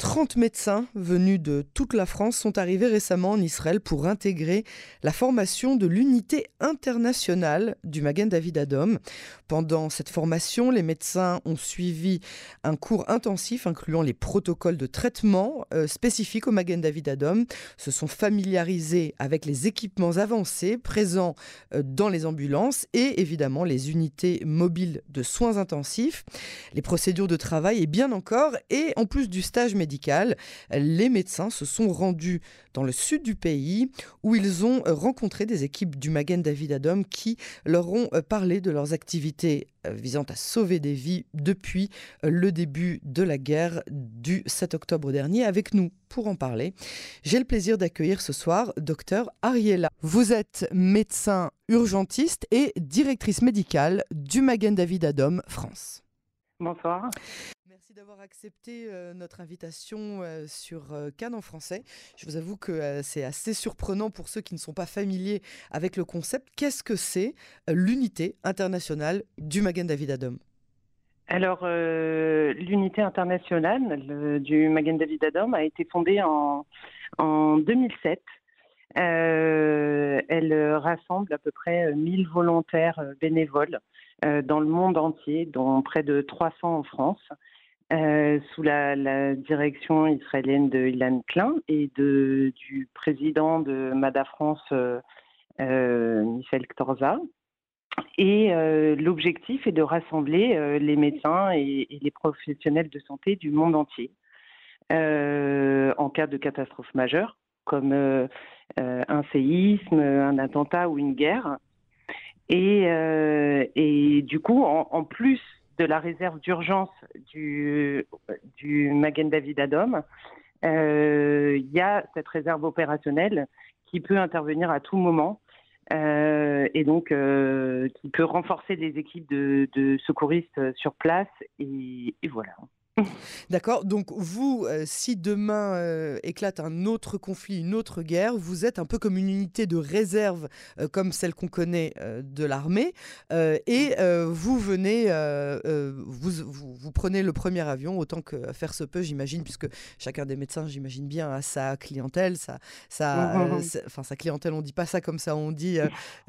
30 médecins venus de toute la France sont arrivés récemment en Israël pour intégrer la formation de l'unité internationale du Magen David Adom. Pendant cette formation, les médecins ont suivi un cours intensif incluant les protocoles de traitement euh, spécifiques au Magen David Adom, se sont familiarisés avec les équipements avancés présents euh, dans les ambulances et évidemment les unités mobiles de soins intensifs, les procédures de travail et bien encore, et en plus du stage médical, les médecins se sont rendus dans le sud du pays où ils ont rencontré des équipes du Magen David Adom qui leur ont euh, parlé de leurs activités euh, visant à sauver des vies depuis euh, le début de la guerre du 7 octobre dernier. Avec nous pour en parler, j'ai le plaisir d'accueillir ce soir docteur Ariella. Vous êtes médecin urgentiste et directrice médicale du Magen David Adom France. Bonsoir d'avoir accepté euh, notre invitation euh, sur euh, Cannes en français. Je vous avoue que c'est assez surprenant pour ceux qui ne sont pas familiers avec le concept. Qu'est-ce que c'est l'unité internationale du Magen David Adom? Alors, l'unité internationale du Magen David Adom a été fondée en 2007. elle rassemble à peu près 1000 volontaires bénévoles dans le monde entier, dont près de 300 en France. Euh, sous la, direction israélienne de Ilan Klein et de, du président de Mada France, euh, euh Michel Ktorza. Et euh, l'objectif est de rassembler les médecins et, les professionnels de santé du monde entier en cas de catastrophe majeure, comme un séisme, un attentat ou une guerre. Et, et du coup, en, en plus de la réserve d'urgence du, du Magen David Adom, euh, il y a cette réserve opérationnelle qui peut intervenir à tout moment euh, et donc euh, qui peut renforcer les équipes de, secouristes sur place et voilà. D'accord. Donc vous, euh, si demain euh, éclate un autre conflit, une autre guerre, vous êtes un peu comme une unité de réserve, euh, comme celle qu'on connaît de l'armée, et vous venez, vous, vous, prenez le premier avion autant que faire se peut, j'imagine, puisque chacun des médecins, j'imagine bien, a sa clientèle, sa, sa, mmh, mmh, mmh. enfin sa clientèle, on dit pas ça comme ça, on dit,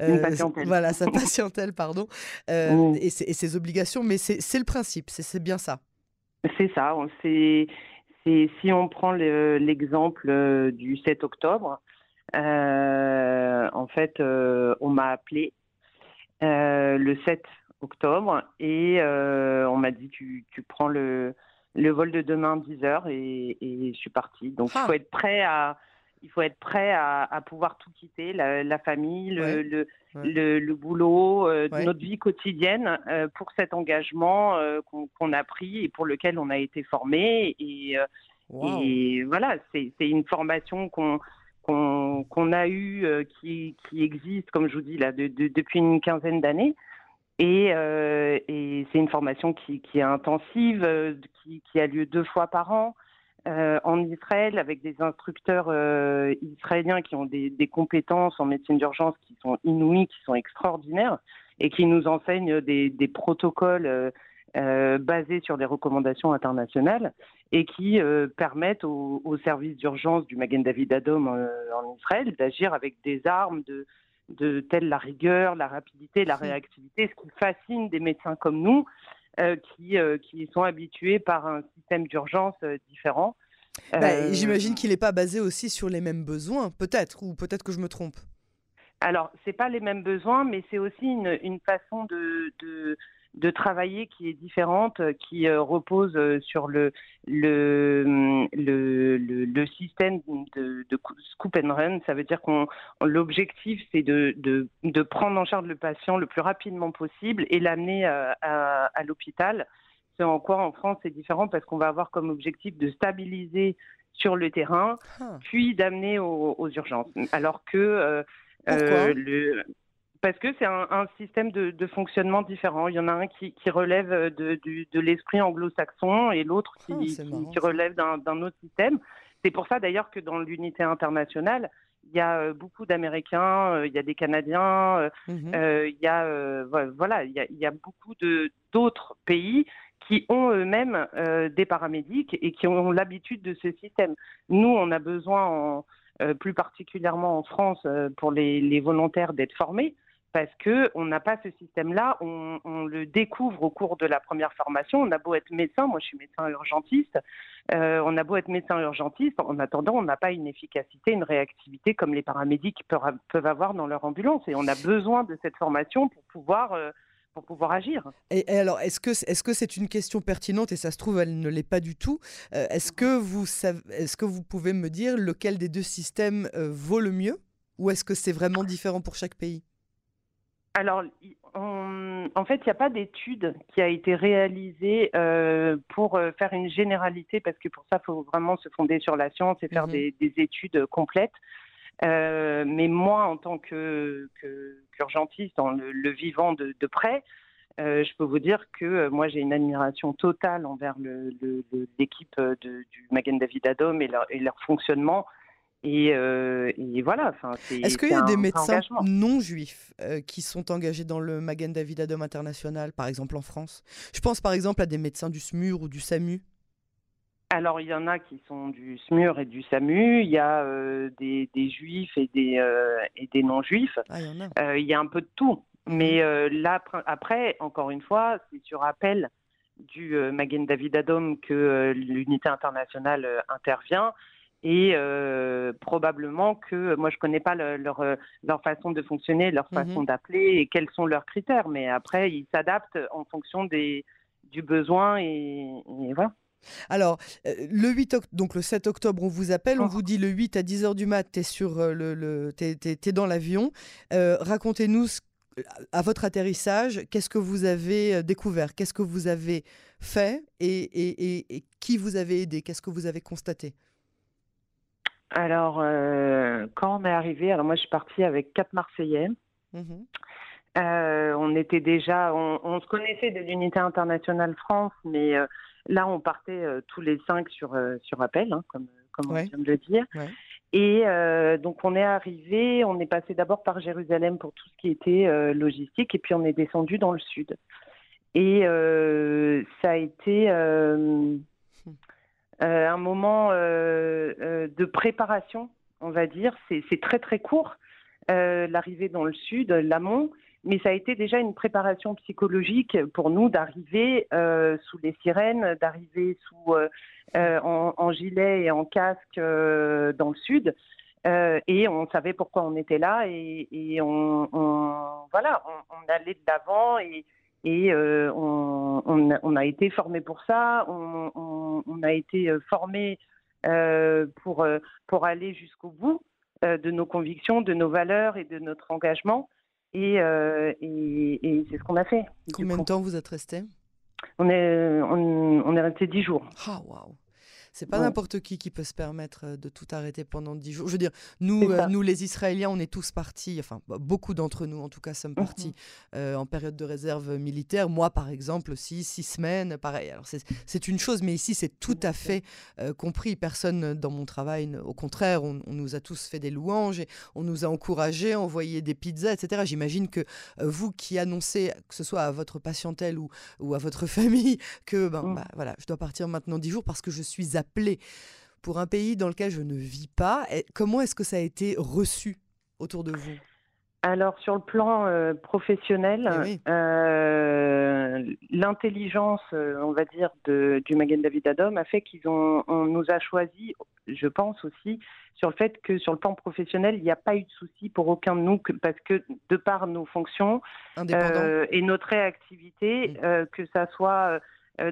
voilà, sa patientèle, pardon, et, et, ses obligations, mais c'est le principe, c'est bien ça. C'est ça. C'est, si on prend l'exemple euh, du 7 octobre, euh, en fait, euh, on m'a appelé le 7 octobre et on m'a dit tu, tu prends le, le vol de demain 10 heures et, et je suis partie. Donc il ah. faut être prêt à il faut être prêt à, à pouvoir tout quitter, la, famille, le, le, le, boulot, euh, notre vie quotidienne euh, pour cet engagement euh, qu'on a pris et pour lequel on a été formé. Et, et voilà, c'est une formation qu'on qu'on a eue, qui, qui existe, comme je vous dis, là, de, depuis une quinzaine d'années. Et, et c'est une formation qui, qui est intensive, qui, qui, a lieu deux fois par an. Euh, en Israël avec des instructeurs euh, israéliens qui ont des, des, compétences en médecine d'urgence qui sont inouïes, qui sont extraordinaires et qui nous enseignent des, des protocoles euh, basés sur des recommandations internationales et qui permettent aux, aux services d'urgence du Magen David Adom en Israël d'agir avec des armes de, de telle la rigueur, la rapidité, la réactivité, ce qui fascine des médecins comme nous qui, euh, qui sont habitués par un système d'urgence euh, différent. Bah, j'imagine qu'il n'est pas basé aussi sur les mêmes besoins, peut-être, ou peut-être que je me trompe. Alors, c'est pas les mêmes besoins, mais c'est aussi une, une façon de, de, de travailler qui est différente, qui euh, repose euh, sur le, le, le, le, système de, de, scoop and run. Ça veut dire qu'on l'objectif, c'est de, de, de, prendre en charge le patient le plus rapidement possible et l'amener à, à, à l'hôpital. C'est en quoi en France c'est différent parce qu'on va avoir comme objectif de stabiliser sur le terrain, ah. puis d'amener aux, aux, urgences. Alors que euh, euh le, parce que c'est un, un, système de, de, fonctionnement différent. Il y en a un qui, qui relève de, de, de l'esprit anglo-saxon et l'autre qui, ah, qui, relève d'un autre système. C'est pour ça d'ailleurs que dans l'unité internationale, il y a euh, beaucoup d'Américains, euh, il y a des Canadiens, euh, mhm. il y a voilà, il y a, il y a beaucoup d'autres pays qui ont eux-mêmes des paramédics et qui ont l'habitude de ce système. Nous, on a besoin, plus particulièrement en France, pour les volontaires d'être formés parce que on n'a pas ce système-là. On, le découvre au cours de la première formation. On a beau être médecin, moi je suis médecin urgentiste. Euh, on a beau être médecin urgentiste, en attendant, on n'a pas une efficacité, une réactivité comme les paramédics peuvent, avoir dans leur ambulance. Et on a besoin de cette formation pour pouvoir euh, pour pouvoir agir. Alors, est-ce que est-ce que c'est une question pertinente et ça se trouve elle ne l'est pas du tout euh, Est-ce que est-ce que vous pouvez me dire lequel des deux systèmes vaut le mieux ou est-ce que c'est vraiment différent pour chaque pays? Alors, en fait, il n'y a pas d'étude qui a été réalisée euh, pour euh, faire une généralité, parce que pour ça, il faut vraiment se fonder sur la science et faire mhm. des, études complètes. Euh, mais moi, en tant qu'urgentiste, dans le, vivant de, près, je peux vous dire que moi, j'ai une admiration totale envers l'équipe du Magen David Adom et leur, et leur fonctionnement. Euh, et, voilà. Est-ce qu'il y a des médecins non juifs euh, qui sont engagés dans le Magen David Adom international, par exemple en France? Je pense par exemple à des médecins du SMUR ou du SAMU. Alors il y en a qui sont du SMUR et du SAMU. Il y a euh, des, juifs et des, et des non juifs. Ah, il, y a. il y a un peu de tout. Mhm. Mais là après, encore une fois, c'est sur appel du Magen David Adom que l'unité internationale intervient et euh, probablement que moi je connais pas leur euh, leur façon de fonctionner, leur mhm. façon d'appeler et quels sont leurs critères, mais après ils s'adaptent en fonction des du besoin et, voilà. Alors, euh, le 8 donc le 7 octobre, on vous appelle, on oh. vous dit le 8 à 10h du mat, tu es, sur le, le es, dans l'avion. Racontez-nous à votre atterrissage, qu'est-ce que vous avez découvert, qu'est-ce que vous avez fait et, et, et qui vous avez aidé, qu'est-ce que vous avez constaté? Alors, euh, quand on est arrivé, alors moi je suis partie avec quatre Marseillais. Mhm. Euh, on était déjà, on, se connaissait de l'unité internationale France, mais euh, là on partait tous les cinq sur sur appel, hein, comme comme on vient de le dire. Et donc on est arrivé, on est passé d'abord par Jérusalem pour tout ce qui était logistique, et puis on est descendu dans le sud. Et ça a été euh, un moment euh, euh, de préparation, on va dire. C'est très très court, l'arrivée dans le sud, l'amont, mais ça a été déjà une préparation psychologique pour nous d'arriver sous les sirènes, d'arriver sous en, gilet et en casque dans le sud. et on savait pourquoi on était là et, on, voilà, on, allait de l'avant et, et euh, on, a été formé pour ça, on, a été euh, formé euh, pour, pour aller jusqu'au bout de nos convictions, de nos valeurs et de notre engagement. Et, et, c'est ce qu'on a fait. Combien de temps vous êtes resté on est, on, est resté dix jours. Ah, waouh c'est pas n'importe qui qui peut se permettre euh, de tout arrêter pendant dix jours. Je veux dire, nous, euh, nous les Israéliens, on est tous partis, enfin bah, beaucoup d'entre nous en tout cas sommes partis mhm. euh, en période de réserve militaire. Moi, par exemple, aussi, six semaines, pareil. Alors c'est une chose, mais ici, c'est tout à fait compris. Personne dans mon travail, au contraire, on, nous a tous fait des louanges et on nous a encouragés, envoyé des pizzas, etc. J'imagine que vous qui annoncez, que ce soit à votre patientèle ou, ou à votre famille, que ben, mm. bah, voilà, je dois partir maintenant dix jours parce que je suis à pour un pays dans lequel je ne vis pas. Comment est-ce que ça a été reçu autour de vous? Alors sur le plan euh, professionnel, eh euh, l'intelligence, euh, on va dire, de, du Magen David Adom a fait qu'ils ont, on nous a choisi, je pense aussi, sur le fait que sur le plan professionnel, il n'y a pas eu de souci pour aucun de nous, parce que de par nos fonctions et notre réactivité, mmh. que ça soit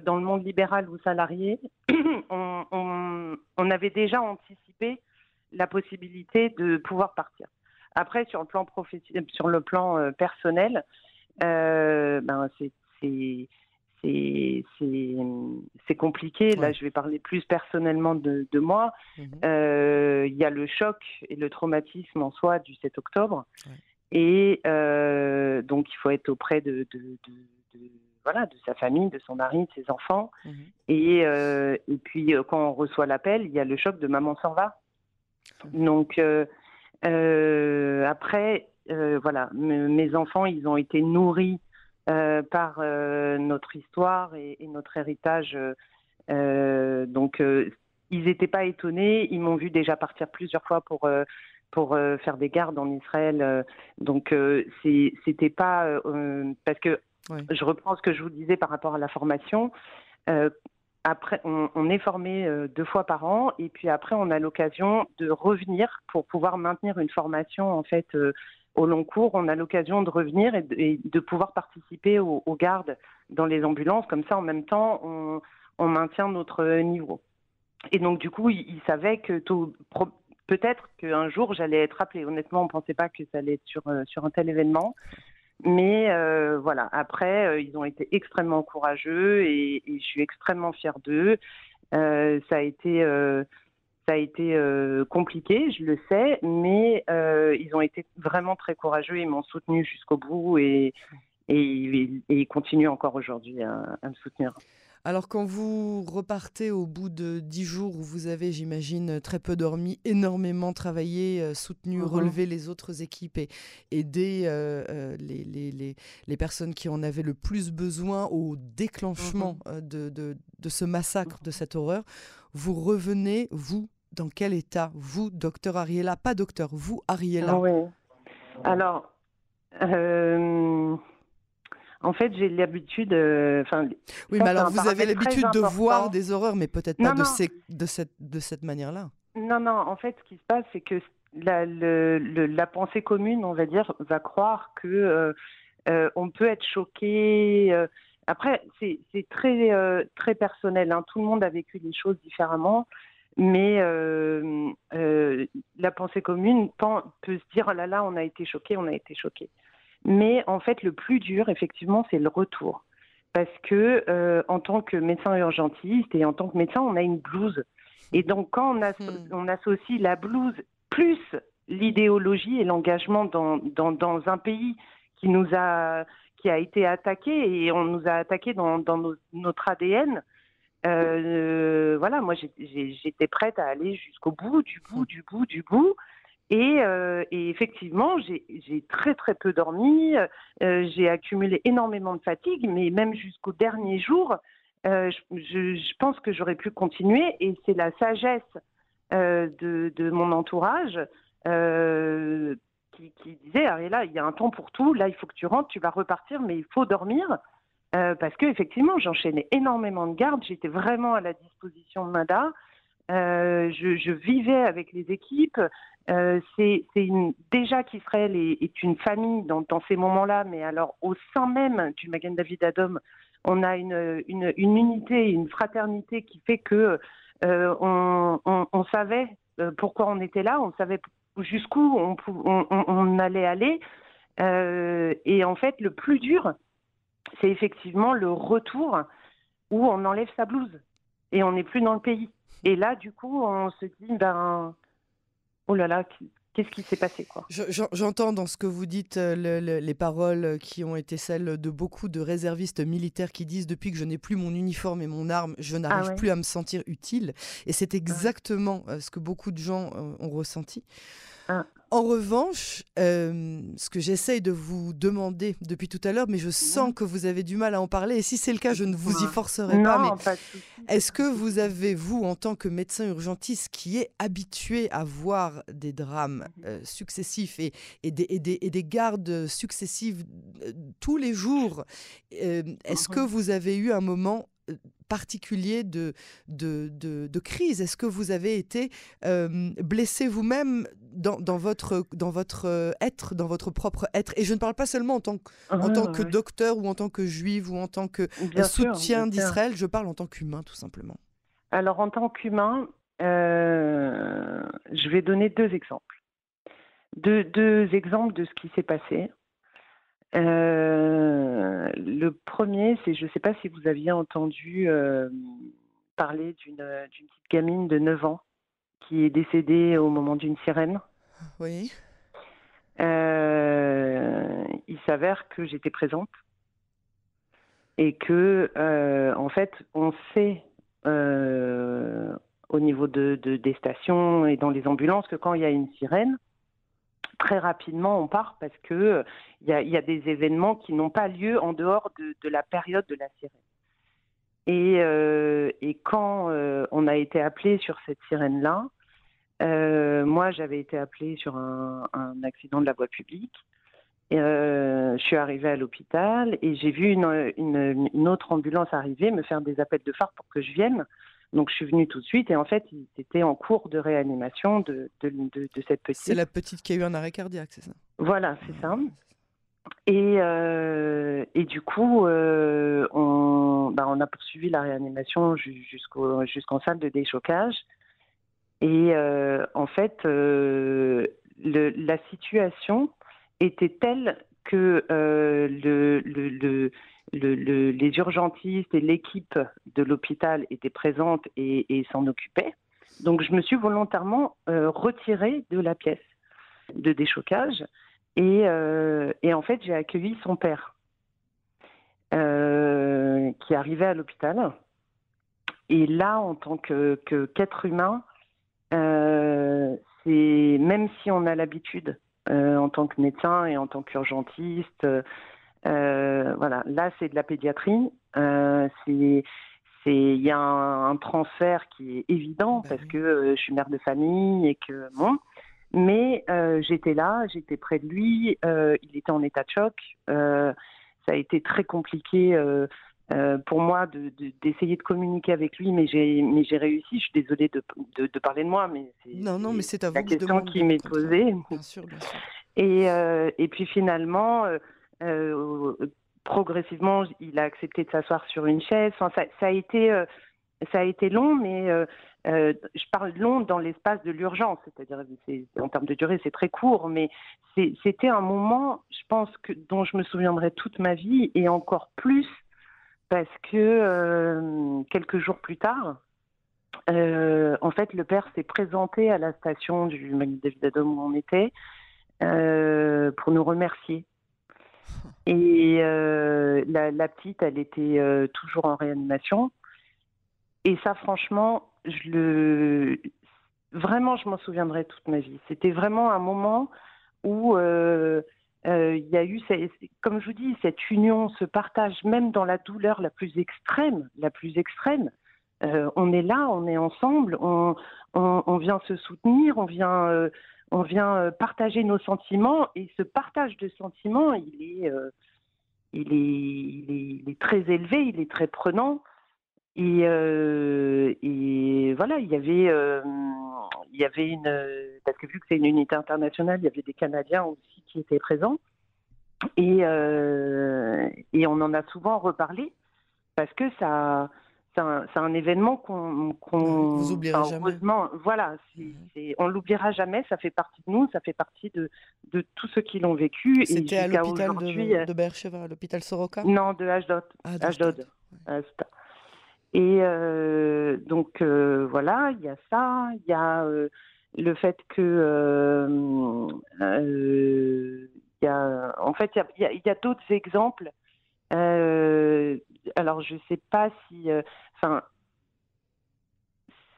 dans le monde libéral ou salarié, on, avait déjà anticipé la possibilité de pouvoir partir. Après, sur le plan, sur le plan euh, personnel, euh, ben c'est compliqué. Là, je vais parler plus personnellement de, moi. Mhm. Il y a le choc et le traumatisme en soi du 7 octobre. Et donc, il faut être auprès de, de voilà, de sa famille, de son mari, de ses enfants. Mhm. Et, euh, et puis, euh, quand on reçoit l'appel, il y a le choc de maman s'en va. Donc, euh, après, voilà, mes enfants, ils ont été nourris par notre histoire et, notre héritage. donc, ils n'étaient pas étonnés. Ils m'ont vu déjà partir plusieurs fois pour pour faire des gardes en Israël. donc, c'était pas parce que je reprends ce que je vous disais par rapport à la formation. après, on, est formé deux fois par an et puis après, on a l'occasion de revenir pour pouvoir maintenir une formation en fait au long cours, on a l'occasion de revenir et de, pouvoir participer aux, gardes dans les ambulances. Comme ça, en même temps, on, maintient notre niveau. Et donc, du coup, il, savait que peut-être qu'un jour, j'allais être appelée. Honnêtement, on ne pensait pas que ça allait être sur, euh, sur un tel événement. Mais euh, voilà, après, euh, ils ont été extrêmement courageux et, je suis extrêmement fière d'eux. ça a été ça a été euh, compliqué, je le sais, mais euh, ils ont été vraiment très courageux, ils m'ont soutenu jusqu'au bout et, ils continuent encore aujourd'hui à, me soutenir. Alors quand vous repartez au bout de dix jours où vous avez, j'imagine, très peu dormi, énormément travaillé, euh, soutenu, relevé les autres équipes et aider les, les, les, personnes qui en avaient le plus besoin au déclenchement de, de, de, ce massacre, de cette horreur, vous revenez, vous, dans quel état? Vous, docteur Ariella, pas docteur, vous, Ariella. Oui. Alors, euh, en fait, j'ai l'habitude. Euh, oui, mais alors vous avez l'habitude de voir des horreurs, mais peut-être pas de, de, cette, de cette manière-là. Non, non. En fait, ce qui se passe, c'est que la, le, la pensée commune, on va dire, va croire que euh, on peut être choqué. après, c'est très très personnel. Hein. Tout le monde a vécu les choses différemment. Mais euh, euh, la pensée commune peut se dire oh là là, on a été choqué, on a été choqué. Mais en fait, le plus dur, effectivement, c'est le retour. Parce que euh, en tant que médecin urgentiste et en tant que médecin, on a une blouse. Et donc, quand on, hmm. on associe la blouse plus l'idéologie et l'engagement dans, dans, dans, un pays qui nous a qui a été attaqué et on nous a attaqué dans, dans notre ADN, euh, voilà, moi j'étais prête à aller jusqu'au bout, du bout, du bout, du bout. Et, euh, effectivement, j'ai très très peu dormi, euh, j'ai accumulé énormément de fatigue, mais même jusqu'au dernier jour, je, pense que j'aurais pu continuer. Et c'est la sagesse de, mon entourage qui, disait, Ariela, il y a un temps pour tout, là il faut que tu rentres, tu vas repartir, mais il faut dormir. Euh, parce que effectivement, j'enchaînais énormément de gardes. J'étais vraiment à la disposition de Mada. Euh, je, vivais avec les équipes. Euh, c'est déjà qu'Israël est, est, une famille dans, ces moments-là, mais alors au sein même du Magen David Adom, on a une, unité, une fraternité qui fait que euh, on, savait euh, pourquoi on était là, on savait jusqu'où on, allait aller. Et en fait, le plus dur, c'est effectivement le retour où on enlève sa blouse et on n'est plus dans le pays. Et là, du coup, on se dit, ben, oh là là, qu'est-ce qui s'est passé quoi J'entends dans ce que vous dites euh, les paroles qui ont été celles de beaucoup de réservistes militaires qui disent depuis que je n'ai plus mon uniforme et mon arme, je n'arrive ah plus à me sentir utile. Et c'est exactement euh, ce que beaucoup de gens euh, ont ressenti. Ah. En revanche, euh, ce que j'essaye de vous demander depuis tout à l'heure, mais je sens que vous avez du mal à en parler, et si c'est le cas, je ne vous y forcerai pas. Mais est-ce que vous avez, vous, en tant que médecin urgentiste qui est habitué à voir des drames mhm. euh, successifs et, et, des, et, des, gardes successives euh, tous les jours, est-ce que mhm. vous avez eu un moment particulier de, de, de, crise Est-ce que vous avez été blessé vous-même dans, dans, votre, dans votre euh, être, dans votre propre être? Et je ne parle pas seulement en tant, que, en tant que docteur ou en tant que juive ou en tant que soutien d'Israël, je parle en tant qu'humain tout simplement. Alors en tant qu'humain, euh, je vais donner deux exemples. Deux, deux exemples de ce qui s'est passé. Euh, le premier, c'est, je ne sais pas si vous aviez entendu euh, parler d'une, d'une petite gamine de 9 ans qui est décédée au moment d'une sirène. Oui. Euh, il s'avère que j'étais présente et que, en fait, on sait au niveau de, de, des stations et dans les ambulances que quand il y a une sirène, très rapidement on part parce que il y a, des événements qui n'ont pas lieu en dehors de, la période de la sirène. Et, et quand on a été appelé sur cette sirène-là, moi j'avais été appelé sur un, accident de la voie publique. je suis arrivée à l'hôpital et j'ai vu une, une, autre ambulance arriver, me faire des appels de phare pour que je vienne. Donc je suis venue tout de suite et en fait, il était en cours de réanimation de, de, de, cette petite. C'est la petite qui a eu un arrêt cardiaque, c'est ça? Voilà, c'est ça. Et, euh, et du coup, euh, on, bah, on a poursuivi la réanimation jusqu'au, jusqu'en salle de déchocage. Et euh, en fait, le, la situation était telle que le, le, les urgentistes et l'équipe de l'hôpital étaient présentes et, s'en occupaient. Donc je me suis volontairement euh, retirée de la pièce de déchocage et, euh, en fait j'ai accueilli son père euh, qui arrivait à l'hôpital. Et là, en tant que qu'être humain, c'est même si on a l'habitude en tant que médecin et en tant qu'urgentiste euh, voilà, là c'est de la pédiatrie. Euh, c'est il y a un, transfert qui est évident bah parce que euh, je suis mère de famille et que bon. Mais j'étais là, j'étais près de lui. il était en état de choc. ça a été très compliqué. pour moi d'essayer de, communiquer avec lui, mais j'ai mais j'ai réussi. Je suis désolée de, de, parler de moi, mais c'est non non mais c'est la question qui m'est posée. Bien sûr, bien sûr. Et et puis finalement, euh, progressivement, il a accepté de s'asseoir sur une chaise. Ça, a été, euh, ça a été long, mais euh, je parle long dans l'espace de l'urgence, c'est-à-dire en termes de durée, c'est très court, mais c'était un moment, je pense dont je me souviendrai toute ma vie et encore plus parce que quelques jours plus tard, en fait, le père s'est présenté à la station du David Adam où on était pour nous remercier et euh, la, petite, elle était euh, toujours en réanimation. Et ça, franchement, vraiment, je m'en souviendrai toute ma vie. C'était vraiment un moment où euh, il y a eu, comme je vous dis, cette union, ce partage, même dans la douleur la plus extrême, la plus extrême. on est là, on est ensemble, on vient se soutenir, on vient on vient euh, partager nos sentiments et ce partage de sentiments, il est, euh, très élevé, il est très prenant. Et, euh, voilà, il y avait, une, parce que vu que c'est une unité internationale, il y avait des Canadiens aussi qui étaient présents. Et on en a souvent reparlé parce que ça, c'est un, un, événement qu'on qu vous oublierez jamais. Voilà, mhm. on l'oubliera jamais. Ça fait partie de nous, ça fait partie de, de tous ceux qui l'ont vécu. C'était à l'hôpital de, euh, de Beersheba, l'hôpital Soroka? Non, de Ashdod. Ah, Ashdod. Et euh, donc euh, voilà, il y a ça, il y a le fait que y a, en fait, il y a, y a d'autres exemples euh, alors, je sais pas si. Euh, enfin,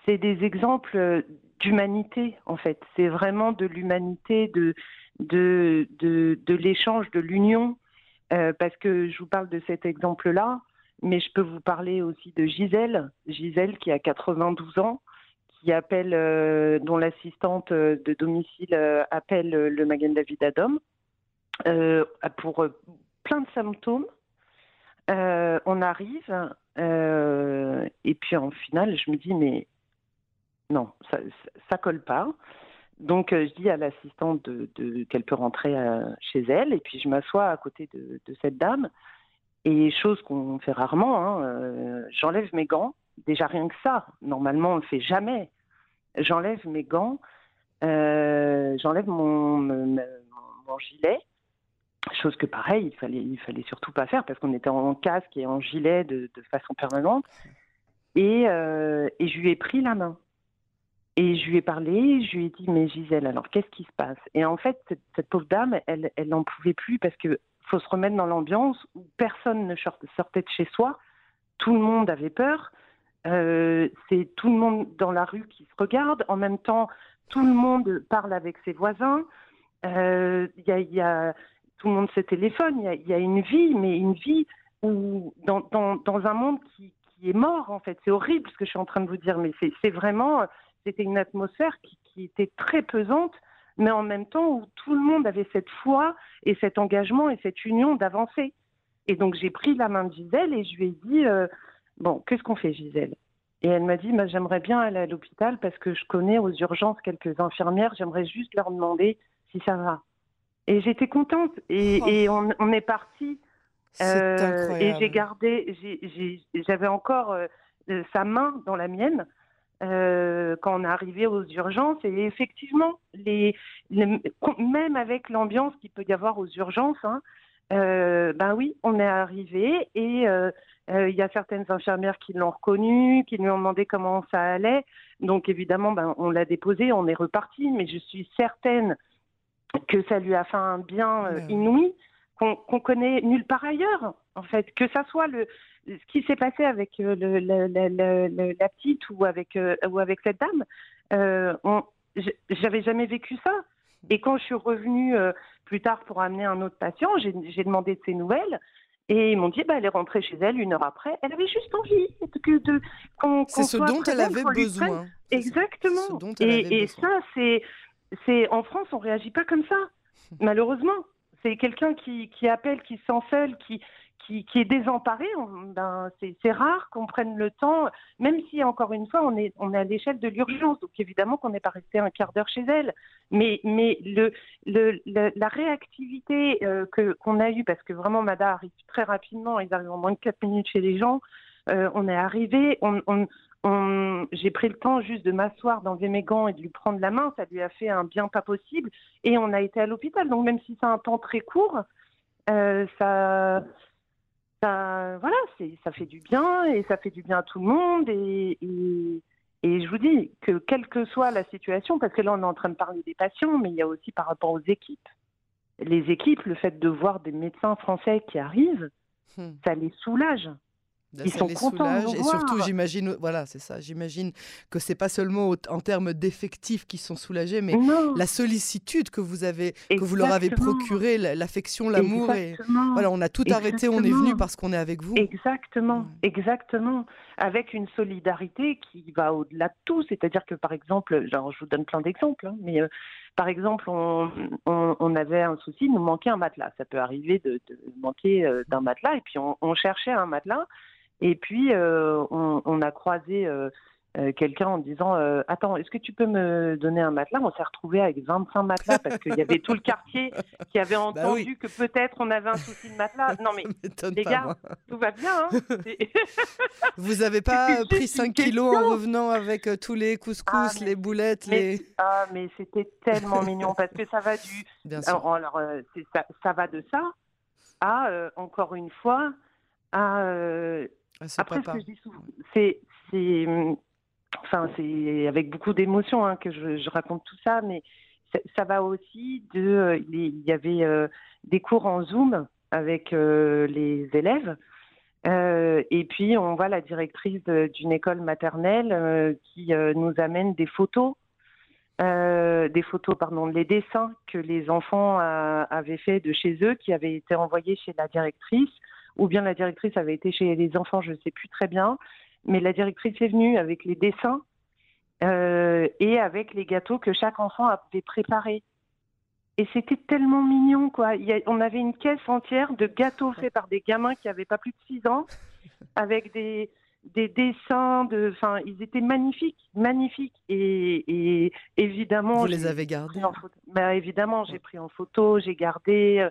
c'est des exemples d'humanité, en fait. C'est vraiment de l'humanité, de, de, de, l'échange, de l'union. Euh, parce que je vous parle de cet exemple-là, mais je peux vous parler aussi de Gisèle. Gisèle qui a 92 ans, qui appelle, dont l'assistante de domicile appelle le Magen David Adam pour plein de symptômes euh, on arrive, euh, et puis en finale, je me dis, mais non, ça, ça, colle pas. Donc, euh, je dis à l'assistante de, qu'elle peut rentrer chez elle, et puis je m'assois à côté de, cette dame. Et chose qu'on fait rarement, hein, j'enlève mes gants. Déjà rien que ça, normalement on le fait jamais. J'enlève mes gants, j'enlève mon, gilet, Chose que pareil, il fallait, fallait surtout pas faire parce qu'on était en casque et en gilet de, façon permanente. Et, euh, et, je lui ai pris la main. Et je lui ai parlé, je lui ai dit, mais Gisèle, alors qu'est-ce qui se passe? Et en fait, cette, pauvre dame, elle, n'en pouvait plus parce qu'il faut se remettre dans l'ambiance où personne ne sortait de chez soi. Tout le monde avait peur. Euh, c'est tout le monde dans la rue qui se regarde. En même temps, tout le monde parle avec ses voisins. il y, a, tout le monde se téléphone, il y a, une vie, mais une vie où, dans, un monde qui, est mort, en fait. C'est horrible ce que je suis en train de vous dire, mais c'est vraiment, c'était une atmosphère qui, qui, était très pesante, mais en même temps où tout le monde avait cette foi et cet engagement et cette union d'avancer. Et donc j'ai pris la main de Gisèle et je lui ai dit, euh, bon, qu'est-ce qu'on fait Gisèle? Et elle m'a dit, bah, j'aimerais bien aller à l'hôpital parce que je connais aux urgences quelques infirmières, j'aimerais juste leur demander si ça va. Et j'étais contente et, oh. on, est parti. Euh, et j'ai gardé, j'avais encore euh, sa main dans la mienne. Euh, quand on est arrivé aux urgences. Et effectivement, les, même avec l'ambiance qu'il peut y avoir aux urgences, hein, euh, ben oui, on est arrivé et euh, il y a certaines infirmières qui l'ont reconnu, qui lui ont demandé comment ça allait. Donc évidemment, ben, on l'a déposé, on est reparti, mais je suis certaine que ça lui a fait un bien inouï qu'on connaît nulle part ailleurs. En fait, que ça soit le, ce qui s'est passé avec euh, le, la petite ou avec, euh, ou avec cette dame, euh, j'avais jamais vécu ça. Et quand je suis revenue euh, plus tard pour amener un autre patient, j'ai demandé de ses nouvelles. Et ils m'ont dit, bah, elle est rentrée chez elle une heure après. Elle avait juste envie de, de qu'on C'est ce dont elle avait besoin. Exactement. et, et ça, c'est, c'est en France, on réagit pas comme ça, malheureusement. C'est quelqu'un qui, qui appelle, qui se sent seul, qui, qui, est désemparé, ben, c'est rare qu'on prenne le temps, même si encore une fois on est, on est à l'échelle de l'urgence, donc évidemment qu'on n'est pas resté un quart d'heure chez elle, mais, mais le, le, la réactivité euh, que qu'on a eue, parce que vraiment Mada arrive très rapidement, ils arrivent en moins de 4 minutes chez les gens, euh, on est arrivé, on, on, j'ai pris le temps juste de m'asseoir, d'enlever mes gants et de lui prendre la main, ça lui a fait un bien pas possible, et on a été à l'hôpital, donc même si c'est un temps très court, euh, ça ça, voilà, ça fait du bien et ça fait du bien à tout le monde. Et, et, je vous dis que quelle que soit la situation, parce que là on est en train de parler des patients, mais il y a aussi par rapport aux équipes. Les équipes, le fait de voir des médecins français qui arrivent, hmm. ça les soulage. Ils sont contents et surtout j'imagine voilà c'est ça j'imagine que c'est pas seulement en termes d'effectifs qui sont soulagés mais la sollicitude que vous avez que vous leur avez procuré l'affection l'amour et voilà on a tout arrêté on est venu parce qu'on est avec vous. Exactement. Exactement. Avec une solidarité qui va au-delà de tout. C'est-à-dire que par exemple genre je vous donne plein d'exemples hein, mais euh, par exemple, on, on, avait un souci, nous manquait un matelas. Ça peut arriver de, de manquer euh, d'un matelas, et puis on, on cherchait un matelas. Et puis, euh, on, a croisé euh, euh, quelqu'un en disant Attends, est-ce que tu peux me donner un matelas? On s'est retrouvé avec 25 matelas parce qu'il y avait tout le quartier qui avait bah entendu que peut-être on avait un souci de matelas. Non, mais les gars, tout va bien. Hein Vous n'avez pas pris 5 kilos en revenant avec tous les couscous, ah, les boulettes les... Ah, mais c'était tellement mignon parce que ça va du. Alors, alors ça, ça, va de ça à, encore une fois, à après, ce que je dis souvent, c'est, enfin, c'est avec beaucoup d'émotion hein, que je, raconte tout ça, mais ça, va aussi de, euh, il y avait euh, des cours en Zoom avec euh, les élèves. et puis on voit la directrice d'une école maternelle qui nous amène des photos, des photos, pardon, les dessins que les enfants avaient fait de chez eux, qui avaient été envoyés chez la directrice ou bien la directrice avait été chez les enfants, je ne sais plus très bien, mais la directrice est venue avec les dessins euh, et avec les gâteaux que chaque enfant avait préparés. Et c'était tellement mignon, quoi. On avait une caisse entière de gâteaux faits par des gamins qui n'avaient pas plus de 6 ans, avec des, des dessins de, enfin, ils étaient magnifiques, magnifiques. Et, évidemment, vous les avez gardés. Bah, évidemment, j'ai pris en photo, j'ai gardé. Euh,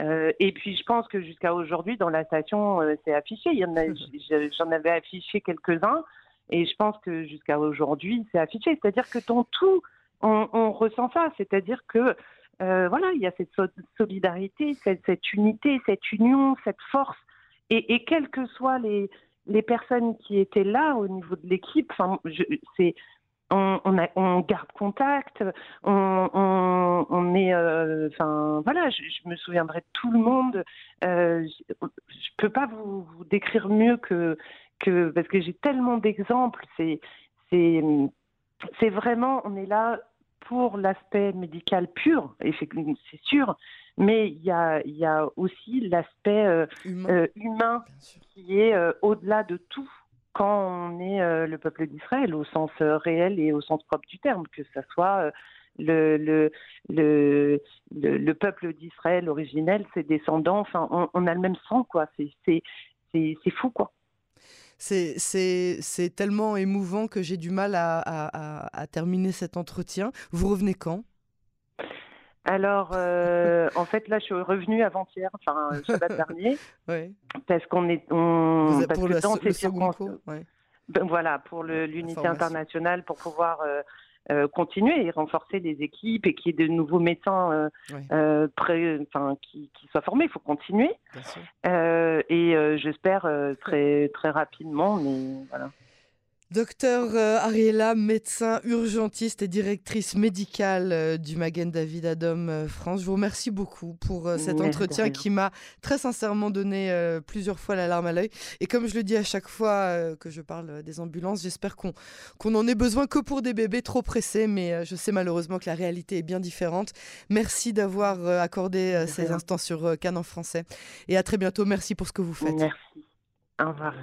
euh, et puis, je pense que jusqu'à aujourd'hui, dans la station, euh, c'est affiché. Il y en a, j'en avais affiché quelques-uns, et je pense que jusqu'à aujourd'hui, c'est affiché. C'est-à-dire que dans tout, on, ressent ça. C'est-à-dire que voilà, il y a cette solidarité, cette, cette unité, cette union, cette force. Et, et quels que soient les, les personnes qui étaient là au niveau de l'équipe, c'est on, garde contact, on, on, on est, euh, enfin voilà, je, me souviendrai de tout le monde. Euh, je, je peux pas vous, vous, décrire mieux que que parce que j'ai tellement d'exemples. C'est c'est c'est vraiment, on est là pour l'aspect médical pur, c'est sûr, mais il y a, y a aussi l'aspect humain, qui est au-delà de tout quand on est le peuple d'Israël au sens réel et au sens propre du terme, que ce soit le, le, le, le, peuple d'Israël originel, ses descendants, enfin, on, a le même sang, quoi. C'est fou, quoi. C'est tellement émouvant que j'ai du mal à, à, à, terminer cet entretien. Vous revenez quand? Alors, euh, en fait, là, je suis revenue avant-hier, enfin, le Shabbat dernier, parce qu'on est, on, parce que le, dans ces circonstances, ben, voilà, pour l'unité internationale, pour pouvoir euh, euh, continuer et renforcer les équipes et qu'il y ait de nouveaux médecins euh, euh, qui, qui, soient formés. Il faut continuer. et j'espère très, très rapidement, mais voilà. Docteur euh, Ariella, médecin urgentiste et directrice médicale euh, du Magen David Adom euh, France, je vous remercie beaucoup pour cet entretien qui m'a très sincèrement donné plusieurs fois la larme à l'œil. Et comme je le dis à chaque fois que je parle des ambulances, j'espère qu'on qu'on en ait besoin que pour des bébés trop pressés, mais je sais malheureusement que la réalité est bien différente. Merci d'avoir accordé ces instants sur Canon français. Et à très bientôt. Merci pour ce que vous faites. Merci. Au revoir.